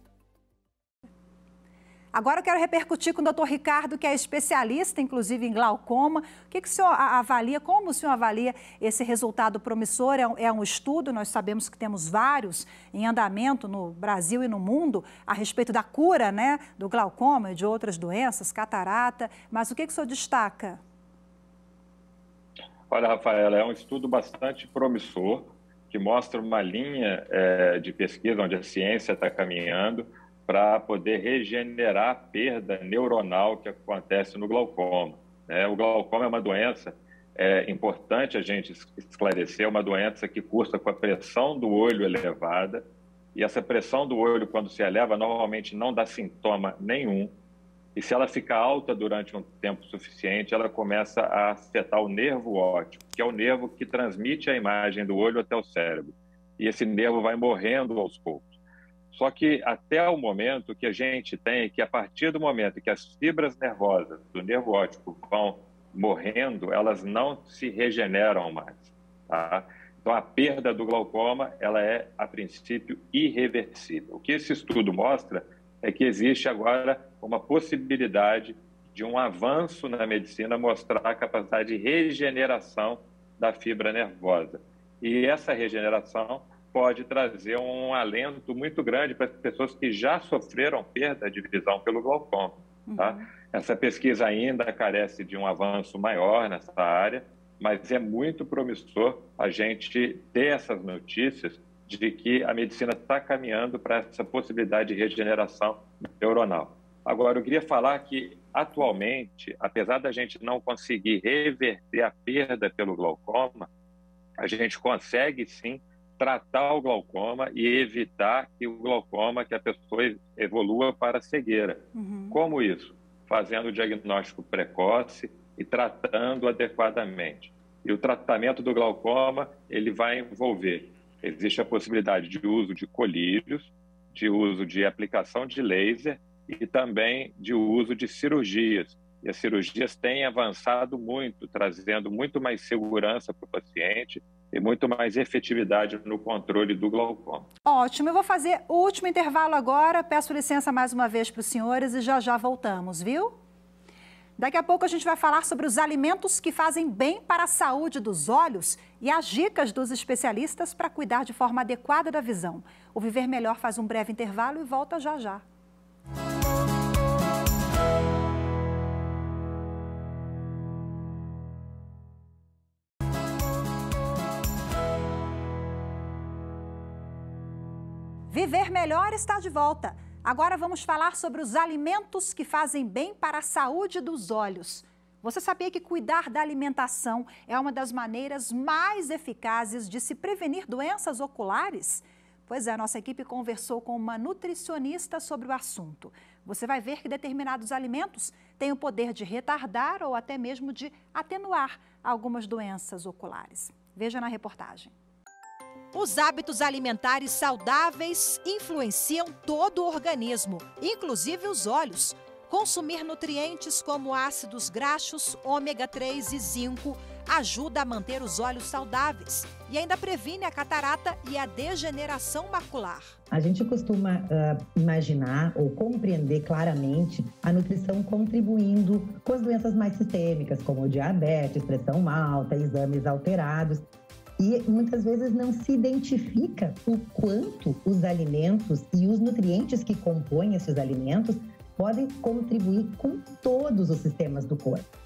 Agora eu quero repercutir com o doutor Ricardo, que é especialista, inclusive, em glaucoma. O que, que o senhor avalia, como o senhor avalia esse resultado promissor? É um, é um estudo, nós sabemos que temos vários em andamento no Brasil e no mundo a respeito da cura né, do glaucoma e de outras doenças, catarata. Mas o que, que o senhor destaca? Olha, Rafaela, é um estudo bastante promissor que mostra uma linha é, de pesquisa onde a ciência está caminhando para poder regenerar a perda neuronal que acontece no glaucoma. Né? O glaucoma é uma doença é importante a gente esclarecer, é uma doença que cursa com a pressão do olho elevada, e essa pressão do olho, quando se eleva, normalmente não dá sintoma nenhum, e se ela fica alta durante um tempo suficiente, ela começa a afetar o nervo óptico, que é o nervo que transmite a imagem do olho até o cérebro. E esse nervo vai morrendo aos poucos. Só que até o momento que a gente tem, que a partir do momento que as fibras nervosas do nervo óptico vão morrendo, elas não se regeneram mais. Tá? Então, a perda do glaucoma, ela é, a princípio, irreversível. O que esse estudo mostra é que existe agora uma possibilidade de um avanço na medicina mostrar a capacidade de regeneração da fibra nervosa. E essa regeneração pode trazer um alento muito grande para as pessoas que já sofreram perda de visão pelo glaucoma. Tá? Uhum. Essa pesquisa ainda carece de um avanço maior nessa área, mas é muito promissor a gente ter essas notícias de que a medicina está caminhando para essa possibilidade de regeneração neuronal. Agora, eu queria falar que, atualmente, apesar da gente não conseguir reverter a perda pelo glaucoma, a gente consegue sim tratar o glaucoma e evitar que o glaucoma, que a pessoa evolua para cegueira. Uhum. Como isso? Fazendo o diagnóstico precoce e tratando adequadamente. E o tratamento do glaucoma, ele vai envolver, existe a possibilidade de uso de colírios, de uso de aplicação de laser e também de uso de cirurgias, e as cirurgias têm avançado muito, trazendo muito mais segurança para o paciente e muito mais efetividade no controle do glaucoma. Ótimo, eu vou fazer o último intervalo agora. Peço licença mais uma vez para os senhores e já já voltamos, viu? Daqui a pouco a gente vai falar sobre os alimentos que fazem bem para a saúde dos olhos e as dicas dos especialistas para cuidar de forma adequada da visão. O Viver Melhor faz um breve intervalo e volta já já. Viver Melhor está de volta. Agora vamos falar sobre os alimentos que fazem bem para a saúde dos olhos. Você sabia que cuidar da alimentação é uma das maneiras mais eficazes de se prevenir doenças oculares? Pois é, a nossa equipe conversou com uma nutricionista sobre o assunto. Você vai ver que determinados alimentos têm o poder de retardar ou até mesmo de atenuar algumas doenças oculares. Veja na reportagem. Os hábitos alimentares saudáveis influenciam todo o organismo, inclusive os olhos. Consumir nutrientes como ácidos graxos, ômega 3 e zinco ajuda a manter os olhos saudáveis e ainda previne a catarata e a degeneração macular. A gente costuma uh, imaginar ou compreender claramente a nutrição contribuindo com as doenças mais sistêmicas, como diabetes, pressão alta, exames alterados. E muitas vezes não se identifica o quanto os alimentos e os nutrientes que compõem esses alimentos podem contribuir com todos os sistemas do corpo.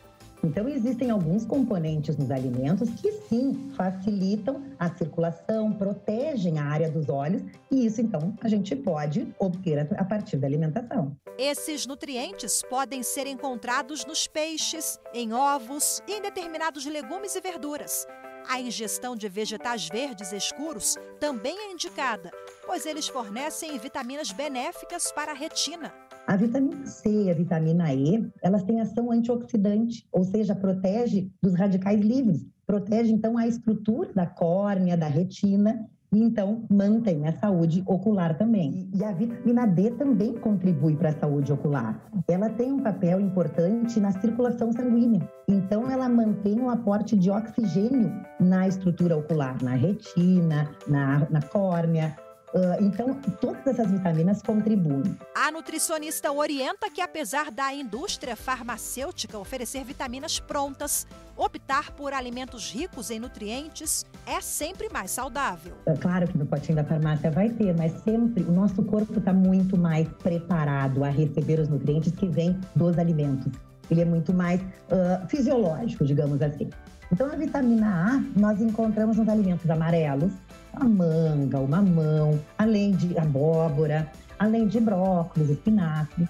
Então, existem alguns componentes nos alimentos que sim facilitam a circulação, protegem a área dos olhos, e isso então a gente pode obter a partir da alimentação. Esses nutrientes podem ser encontrados nos peixes, em ovos e em determinados legumes e verduras. A ingestão de vegetais verdes escuros também é indicada, pois eles fornecem vitaminas benéficas para a retina. A vitamina C e a vitamina E, elas têm ação antioxidante, ou seja, protege dos radicais livres, protege então a estrutura da córnea, da retina então mantém a saúde ocular também. E a vitamina D também contribui para a saúde ocular. Ela tem um papel importante na circulação sanguínea. Então ela mantém o aporte de oxigênio na estrutura ocular, na retina, na, na córnea, Uh, então, todas essas vitaminas contribuem. A nutricionista orienta que, apesar da indústria farmacêutica oferecer vitaminas prontas, optar por alimentos ricos em nutrientes é sempre mais saudável. É claro que no potinho da farmácia vai ter, mas sempre o nosso corpo está muito mais preparado a receber os nutrientes que vêm dos alimentos. Ele é muito mais uh, fisiológico, digamos assim. Então, a vitamina A nós encontramos nos alimentos amarelos, a manga, o mamão, além de abóbora, além de brócolis, espinafre.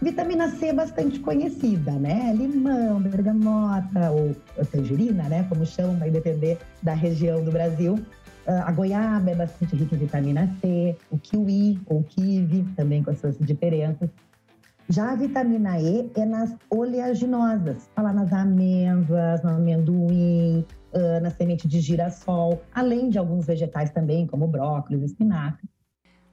Vitamina C é bastante conhecida, né? Limão, bergamota ou tangerina, né? Como chamam, vai depender da região do Brasil. Ah, a goiaba é bastante rica em vitamina C, o kiwi ou kiwi, também com as suas diferenças. Já a vitamina E é nas oleaginosas, tá lá nas amêndoas, no amendoim, ah, na semente de girassol, além de alguns vegetais também, como brócolis, espinafre.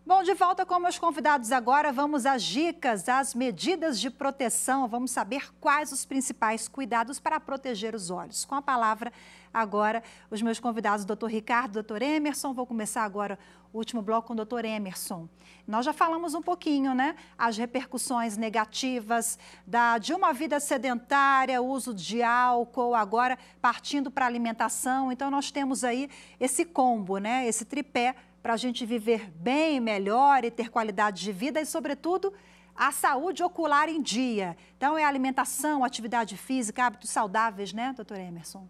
Bom, de volta com meus convidados agora, vamos às dicas, às medidas de proteção. Vamos saber quais os principais cuidados para proteger os olhos. Com a palavra agora, os meus convidados, doutor Ricardo, doutor Emerson. Vou começar agora o último bloco com o doutor Emerson. Nós já falamos um pouquinho, né? As repercussões negativas da, de uma vida sedentária, uso de álcool, agora partindo para a alimentação. Então, nós temos aí esse combo, né? Esse tripé para a gente viver bem, melhor e ter qualidade de vida e, sobretudo, a saúde ocular em dia. Então, é alimentação, atividade física, hábitos saudáveis, né, doutor Emerson?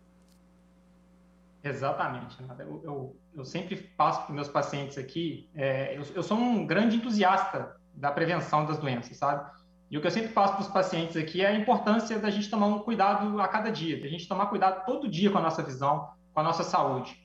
Exatamente. Eu, eu, eu sempre passo para os meus pacientes aqui, é, eu, eu, sou um grande entusiasta da prevenção das doenças, sabe? E o que eu sempre passo para os pacientes aqui é a importância da gente tomar um cuidado a cada dia, da gente tomar cuidado todo dia com a nossa visão, com a nossa saúde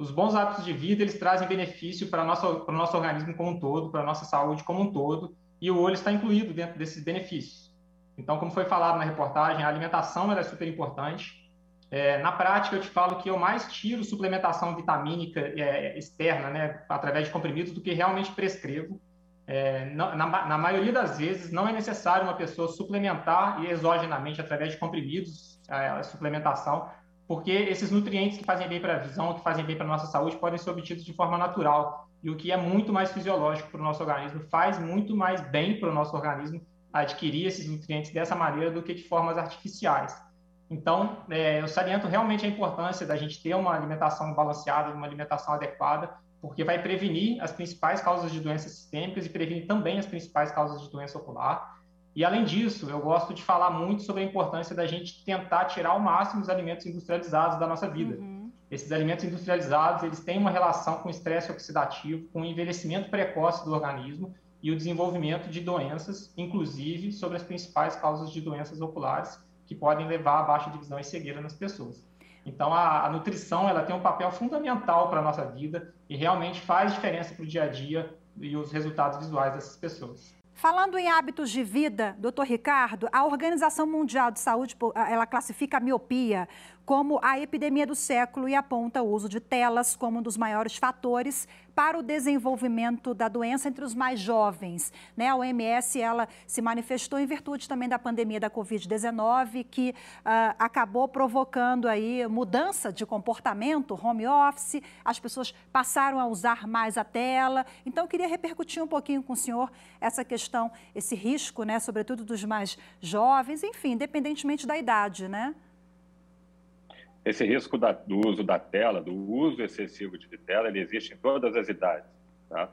os bons hábitos de vida eles trazem benefício para, para o nosso organismo como um todo, para a nossa saúde como um todo, e o olho está incluído dentro desses benefícios. Então, como foi falado na reportagem, a alimentação é super importante. É, na prática, eu te falo que eu mais tiro suplementação vitamínica é, externa, né, através de comprimidos, do que realmente prescrevo. É, na, na, maioria das vezes, não é necessário uma pessoa suplementar exogenamente através de comprimidos, a, a suplementação, porque esses nutrientes que fazem bem para a visão, que fazem bem para a nossa saúde, podem ser obtidos de forma natural. E o que é muito mais fisiológico para o nosso organismo, faz muito mais bem para o nosso organismo adquirir esses nutrientes dessa maneira do que de formas artificiais. Então, é, eu saliento realmente a importância da gente ter uma alimentação balanceada, uma alimentação adequada, porque vai prevenir as principais causas de doenças sistêmicas e prevenir também as principais causas de doença ocular. E além disso, eu gosto de falar muito sobre a importância da gente tentar tirar ao máximo os alimentos industrializados da nossa vida. Uhum. Esses alimentos industrializados, eles têm uma relação com estresse oxidativo, com o envelhecimento precoce do organismo e o desenvolvimento de doenças, inclusive sobre as principais causas de doenças oculares que podem levar a baixa de visão e cegueira nas pessoas. Então, a, a nutrição ela tem um papel fundamental para a nossa vida e realmente faz diferença para o dia a dia e os resultados visuais dessas pessoas. Falando em hábitos de vida, doutor Ricardo, a Organização Mundial de Saúde, ela classifica a miopia como a epidemia do século e aponta o uso de telas como um dos maiores fatores para o desenvolvimento da doença entre os mais jovens. Né? A OMS ela se manifestou em virtude também da pandemia da Covid-19, que uh, acabou provocando aí mudança de comportamento, home office, as pessoas passaram a usar mais a tela. Então, eu queria repercutir um pouquinho com o senhor essa questão, esse risco, né, sobretudo dos mais jovens, enfim, independentemente da idade, né? Esse risco da, do uso da tela, do uso excessivo de tela, ele existe em todas as idades. Tá?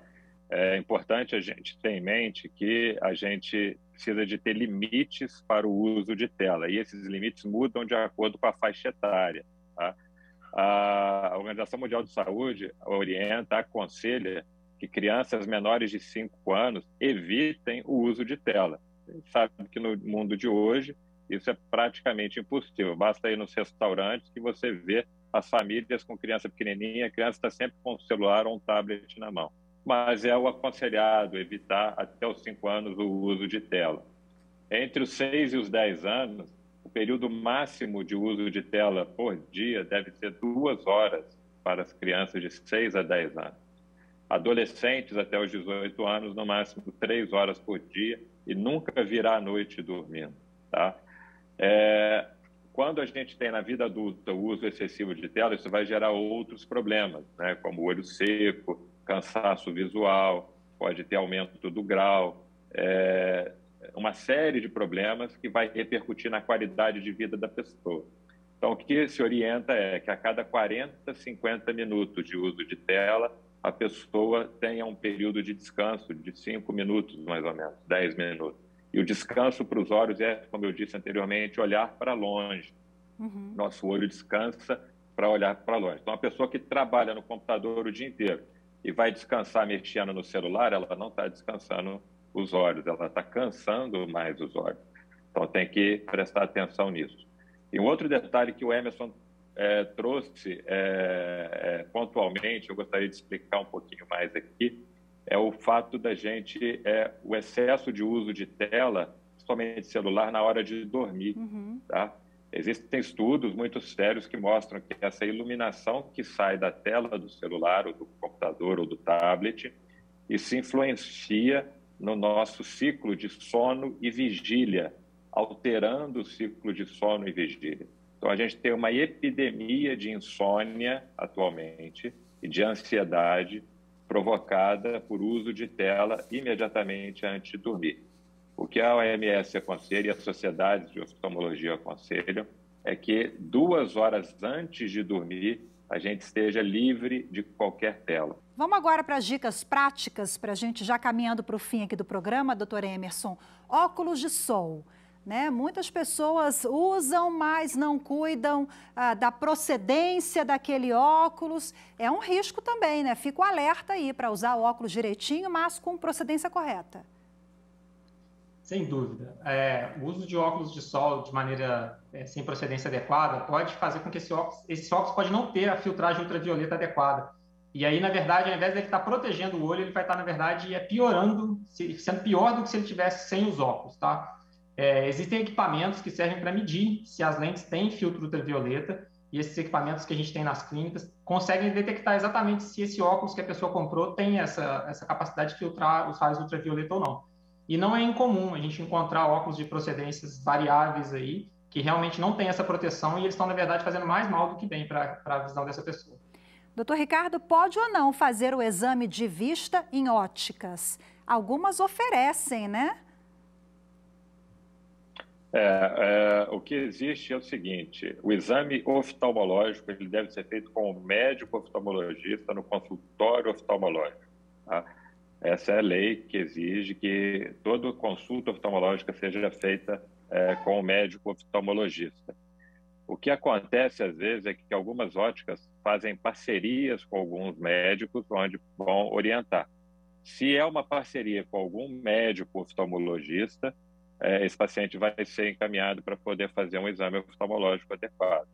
É importante a gente ter em mente que a gente precisa de ter limites para o uso de tela, e esses limites mudam de acordo com a faixa etária. Tá? A Organização Mundial de Saúde orienta, aconselha que crianças menores de 5 anos evitem o uso de tela. A gente sabe que no mundo de hoje, isso é praticamente impossível. Basta ir nos restaurantes que você vê as famílias com criança pequenininha, a criança está sempre com um celular ou um tablet na mão. Mas é o aconselhado evitar até os 5 anos o uso de tela. Entre os 6 e os 10 anos, o período máximo de uso de tela por dia deve ser duas horas para as crianças de 6 a 10 anos. Adolescentes até os 18 anos, no máximo 3 horas por dia e nunca virar à noite dormindo. Tá? É, quando a gente tem na vida adulta o uso excessivo de tela, isso vai gerar outros problemas, né? como olho seco, cansaço visual, pode ter aumento do grau, é, uma série de problemas que vai repercutir na qualidade de vida da pessoa. Então, o que se orienta é que a cada 40, 50 minutos de uso de tela, a pessoa tenha um período de descanso de 5 minutos, mais ou menos, 10 minutos. E o descanso para os olhos é, como eu disse anteriormente, olhar para longe. Uhum. Nosso olho descansa para olhar para longe. Então, a pessoa que trabalha no computador o dia inteiro e vai descansar mexendo no celular, ela não está descansando os olhos, ela está cansando mais os olhos. Então, tem que prestar atenção nisso. E um outro detalhe que o Emerson é, trouxe é, é, pontualmente, eu gostaria de explicar um pouquinho mais aqui, é o fato da gente, é, o excesso de uso de tela, principalmente celular, na hora de dormir. Uhum. Tá? Existem estudos muito sérios que mostram que essa iluminação que sai da tela do celular, ou do computador, ou do tablet, isso influencia no nosso ciclo de sono e vigília, alterando o ciclo de sono e vigília. Então, a gente tem uma epidemia de insônia atualmente e de ansiedade provocada por uso de tela imediatamente antes de dormir. O que a OMS aconselha e as sociedades de oftalmologia aconselham é que duas horas antes de dormir a gente esteja livre de qualquer tela. Vamos agora para as dicas práticas, para a gente já caminhando para o fim aqui do programa, doutor Emerson. Óculos de sol. Né? Muitas pessoas usam, mas não cuidam ah, da procedência daquele óculos. É um risco também, né? Fico alerta aí para usar o óculos direitinho, mas com procedência correta. Sem dúvida. É, o uso de óculos de sol de maneira é, sem procedência adequada pode fazer com que esse óculos, esse óculos pode não ter a filtragem ultravioleta adequada. E aí, na verdade, ao invés de ele estar protegendo o olho, ele vai estar, na verdade, é piorando, sendo pior do que se ele tivesse sem os óculos, tá? É, existem equipamentos que servem para medir se as lentes têm filtro ultravioleta e esses equipamentos que a gente tem nas clínicas conseguem detectar exatamente se esse óculos que a pessoa comprou tem essa, essa capacidade de filtrar os raios ultravioleta ou não. E não é incomum a gente encontrar óculos de procedências variáveis aí que realmente não tem essa proteção e eles estão, na verdade, fazendo mais mal do que bem para a visão dessa pessoa. Doutor Ricardo, pode ou não fazer o exame de vista em óticas? Algumas oferecem, né? É, é, o que existe é o seguinte: o exame oftalmológico ele deve ser feito com o médico oftalmologista no consultório oftalmológico. Tá? Essa é a lei que exige que toda consulta oftalmológica seja feita é, com o médico oftalmologista. O que acontece às vezes é que algumas óticas fazem parcerias com alguns médicos onde vão orientar. Se é uma parceria com algum médico oftalmologista, é, esse paciente vai ser encaminhado para poder fazer um exame oftalmológico adequado.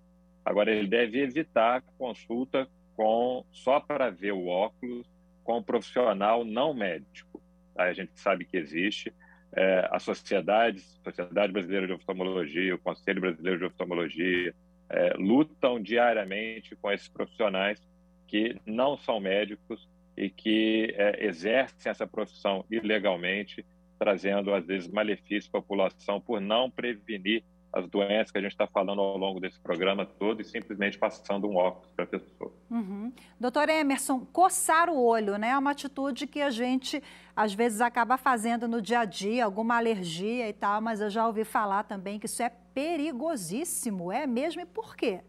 Agora, ele deve evitar consulta com só para ver o óculos com um profissional não médico. Tá? A gente sabe que existe. É, a sociedade, Sociedade Brasileira de Oftalmologia, o Conselho Brasileiro de Oftalmologia, é, lutam diariamente com esses profissionais que não são médicos e que é, exercem essa profissão ilegalmente trazendo, às vezes, malefício à população por não prevenir as doenças que a gente está falando ao longo desse programa todo e simplesmente passando um óculos para a pessoa. Uhum. Doutor Emerson, coçar o olho, né? É uma atitude que a gente, às vezes, acaba fazendo no dia a dia, alguma alergia e tal, mas eu já ouvi falar também que isso é perigosíssimo. É mesmo? E por quê?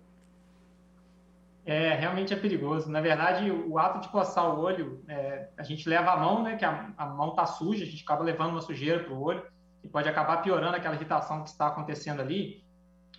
É, realmente é perigoso. Na verdade, o ato de coçar o olho, é, a gente leva a mão, né, que a, a mão está suja, a gente acaba levando uma sujeira para o olho e pode acabar piorando aquela irritação que está acontecendo ali.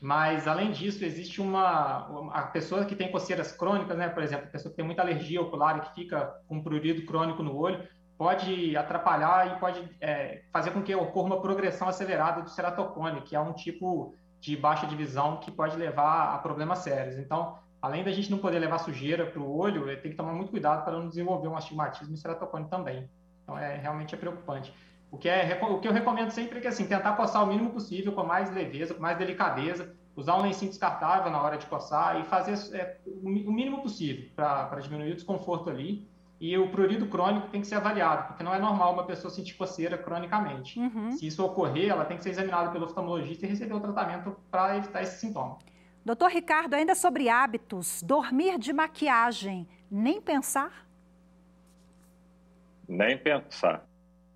Mas, além disso, existe uma. A pessoa que tem coceiras crônicas, né, por exemplo, a pessoa que tem muita alergia ocular e que fica com um prurido crônico no olho, pode atrapalhar e pode é, fazer com que ocorra uma progressão acelerada do ceratocone, que é um tipo de baixa de visão que pode levar a problemas sérios. Então, além da gente não poder levar sujeira para o olho, tem que tomar muito cuidado para não desenvolver um astigmatismo e ceratocone também. Então, é realmente é preocupante. O que, é, o que eu recomendo sempre é que, assim, tentar coçar o mínimo possível, com mais leveza, com mais delicadeza, usar um lencinho descartável na hora de coçar e fazer é, o mínimo possível para diminuir o desconforto ali. E o prurido crônico tem que ser avaliado, porque não é normal uma pessoa sentir coceira cronicamente. Uhum. Se isso ocorrer, ela tem que ser examinada pelo oftalmologista e receber o tratamento para evitar esse sintoma. Doutor Ricardo, ainda sobre hábitos, dormir de maquiagem, nem pensar? Nem pensar.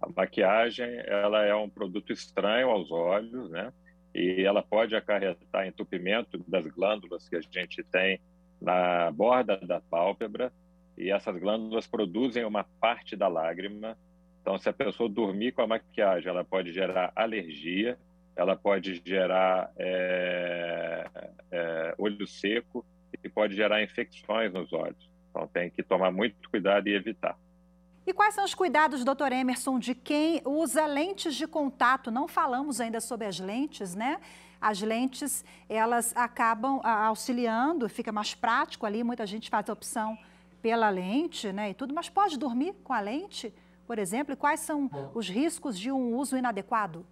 A maquiagem, ela é um produto estranho aos olhos, né? E ela pode acarretar entupimento das glândulas que a gente tem na borda da pálpebra, e essas glândulas produzem uma parte da lágrima. Então, se a pessoa dormir com a maquiagem, ela pode gerar alergia, ela pode gerar é, é, olho seco e pode gerar infecções nos olhos. Então tem que tomar muito cuidado e evitar. E quais são os cuidados, doutor Emerson, de quem usa lentes de contato? Não falamos ainda sobre as lentes, né? As lentes, elas acabam auxiliando, fica mais prático ali, muita gente faz a opção pela lente, né, e tudo, mas pode dormir com a lente, por exemplo? E quais são os riscos de um uso inadequado?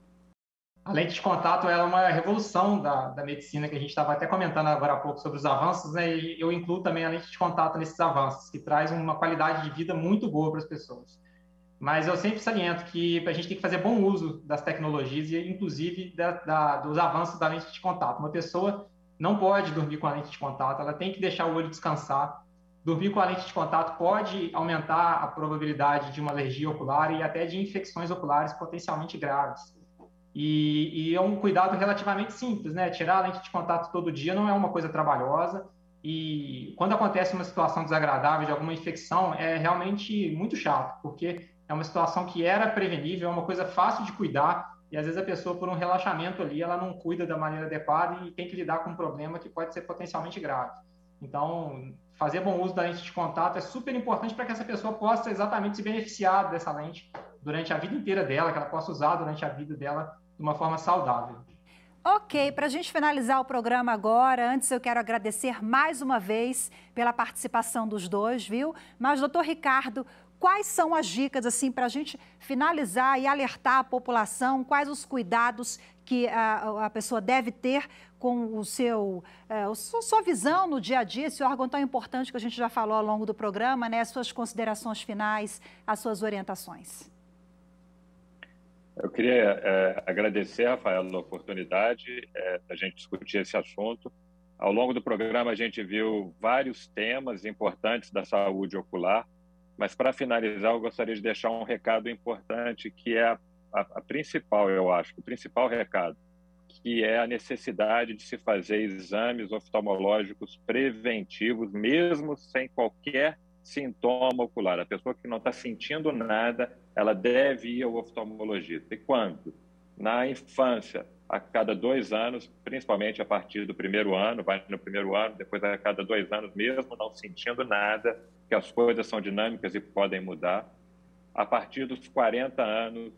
A lente de contato é uma revolução da, da medicina que a gente estava até comentando agora há pouco sobre os avanços, né? E eu incluo também a lente de contato nesses avanços, que traz uma qualidade de vida muito boa para as pessoas. Mas eu sempre saliento que a gente tem que fazer bom uso das tecnologias e, inclusive, da, da, dos avanços da lente de contato. Uma pessoa não pode dormir com a lente de contato, ela tem que deixar o olho descansar. Dormir com a lente de contato pode aumentar a probabilidade de uma alergia ocular e até de infecções oculares potencialmente graves. E, e, é um cuidado relativamente simples, né? Tirar a lente de contato todo dia não é uma coisa trabalhosa. E quando acontece uma situação desagradável de alguma infecção, é realmente muito chato, porque é uma situação que era prevenível, é uma coisa fácil de cuidar. E às vezes a pessoa, por um relaxamento ali, ela não cuida da maneira adequada e tem que lidar com um problema que pode ser potencialmente grave. Então, fazer bom uso da lente de contato é super importante para que essa pessoa possa exatamente se beneficiar dessa lente durante a vida inteira dela, que ela possa usar durante a vida dela de uma forma saudável. Ok, para a gente finalizar o programa agora, antes eu quero agradecer mais uma vez pela participação dos dois, viu? Mas, doutor Ricardo, quais são as dicas, assim, para a gente finalizar e alertar a população, quais os cuidados que a, a pessoa deve ter com o seu, é, a sua visão no dia a dia, esse órgão tão importante que a gente já falou ao longo do programa, né? As suas considerações finais, as suas orientações. Eu queria é, agradecer, Rafael, a oportunidade é, da gente discutir esse assunto. Ao longo do programa, a gente viu vários temas importantes da saúde ocular, mas para finalizar, eu gostaria de deixar um recado importante, que é a, a, a principal, eu acho, o principal recado, que é a necessidade de se fazer exames oftalmológicos preventivos, mesmo sem qualquer sintoma ocular. A pessoa que não está sentindo nada, ela deve ir ao oftalmologista. E quando? Na infância, a cada dois anos, principalmente a partir do primeiro ano, vai no primeiro ano, depois a cada dois anos, mesmo não sentindo nada, que as coisas são dinâmicas e podem mudar. A partir dos 40 anos,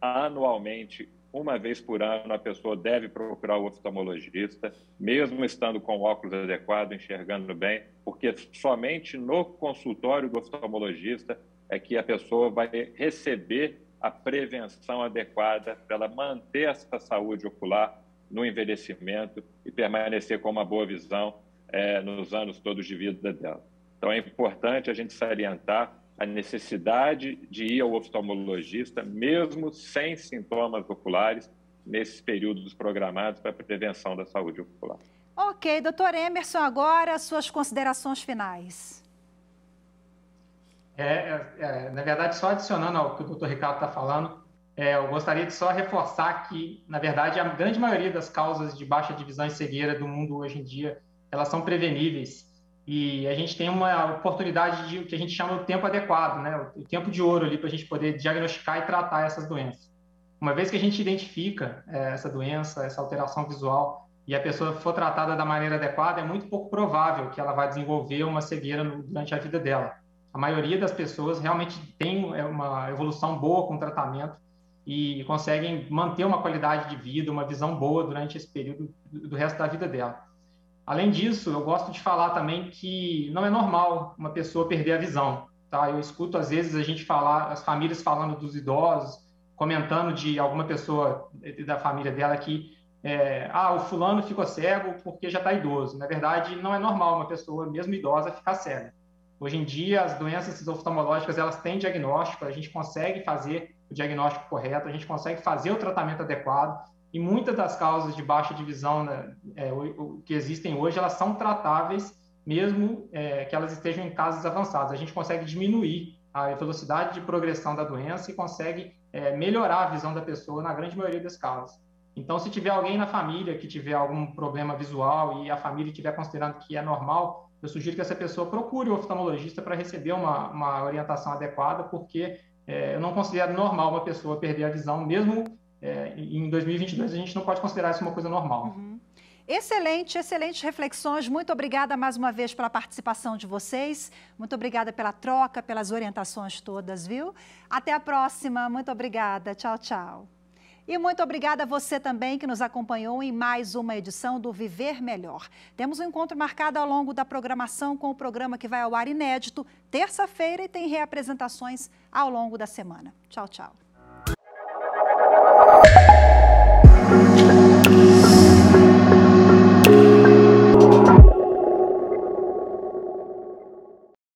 anualmente, uma vez por ano, a pessoa deve procurar o oftalmologista, mesmo estando com o óculos adequado, enxergando bem, porque somente no consultório do oftalmologista é que a pessoa vai receber a prevenção adequada para ela manter essa saúde ocular no envelhecimento e permanecer com uma boa visão é, nos anos todos de vida dela. Então é importante a gente salientar a necessidade de ir ao oftalmologista, mesmo sem sintomas oculares, nesses períodos programados para a prevenção da saúde ocular. Ok, doutor Emerson, agora suas considerações finais. É, é, é, na verdade, só adicionando ao que o doutor Ricardo está falando, é, eu gostaria de só reforçar que, na verdade, a grande maioria das causas de baixa divisão e cegueira do mundo hoje em dia, elas são preveníveis e a gente tem uma oportunidade de o que a gente chama o tempo adequado, né? o tempo de ouro ali para a gente poder diagnosticar e tratar essas doenças. Uma vez que a gente identifica é, essa doença, essa alteração visual, e a pessoa for tratada da maneira adequada, é muito pouco provável que ela vai desenvolver uma cegueira durante a vida dela. A maioria das pessoas realmente tem é, uma evolução boa com o tratamento e conseguem manter uma qualidade de vida, uma visão boa durante esse período do resto da vida dela. Além disso, eu gosto de falar também que não é normal uma pessoa perder a visão. Tá? Eu escuto às vezes a gente falar, as famílias falando dos idosos, comentando de alguma pessoa da família dela que é, ah, o fulano ficou cego porque já está idoso. Na verdade, não é normal uma pessoa, mesmo idosa, ficar cega. Hoje em dia, as doenças oftalmológicas elas têm diagnóstico, a gente consegue fazer o diagnóstico correto, a gente consegue fazer o tratamento adequado e muitas das causas de baixa divisão né, é, que existem hoje, elas são tratáveis mesmo é, que elas estejam em casos avançados. A gente consegue diminuir a velocidade de progressão da doença e consegue é, melhorar a visão da pessoa na grande maioria das casos. Então, se tiver alguém na família que tiver algum problema visual e a família estiver considerando que é normal, eu sugiro que essa pessoa procure o oftalmologista para receber uma, uma orientação adequada, porque é, eu não considero normal uma pessoa perder a visão, mesmo é, em 2022 a gente não pode considerar isso uma coisa normal. Uhum. Excelente, excelentes reflexões. Muito obrigada mais uma vez pela participação de vocês. Muito obrigada pela troca, pelas orientações todas, viu? Até a próxima. Muito obrigada. Tchau, tchau. E muito obrigada a você também que nos acompanhou em mais uma edição do Viver Melhor. Temos um encontro marcado ao longo da programação com o programa que vai ao ar inédito, terça-feira, e tem reapresentações ao longo da semana. Tchau, tchau. you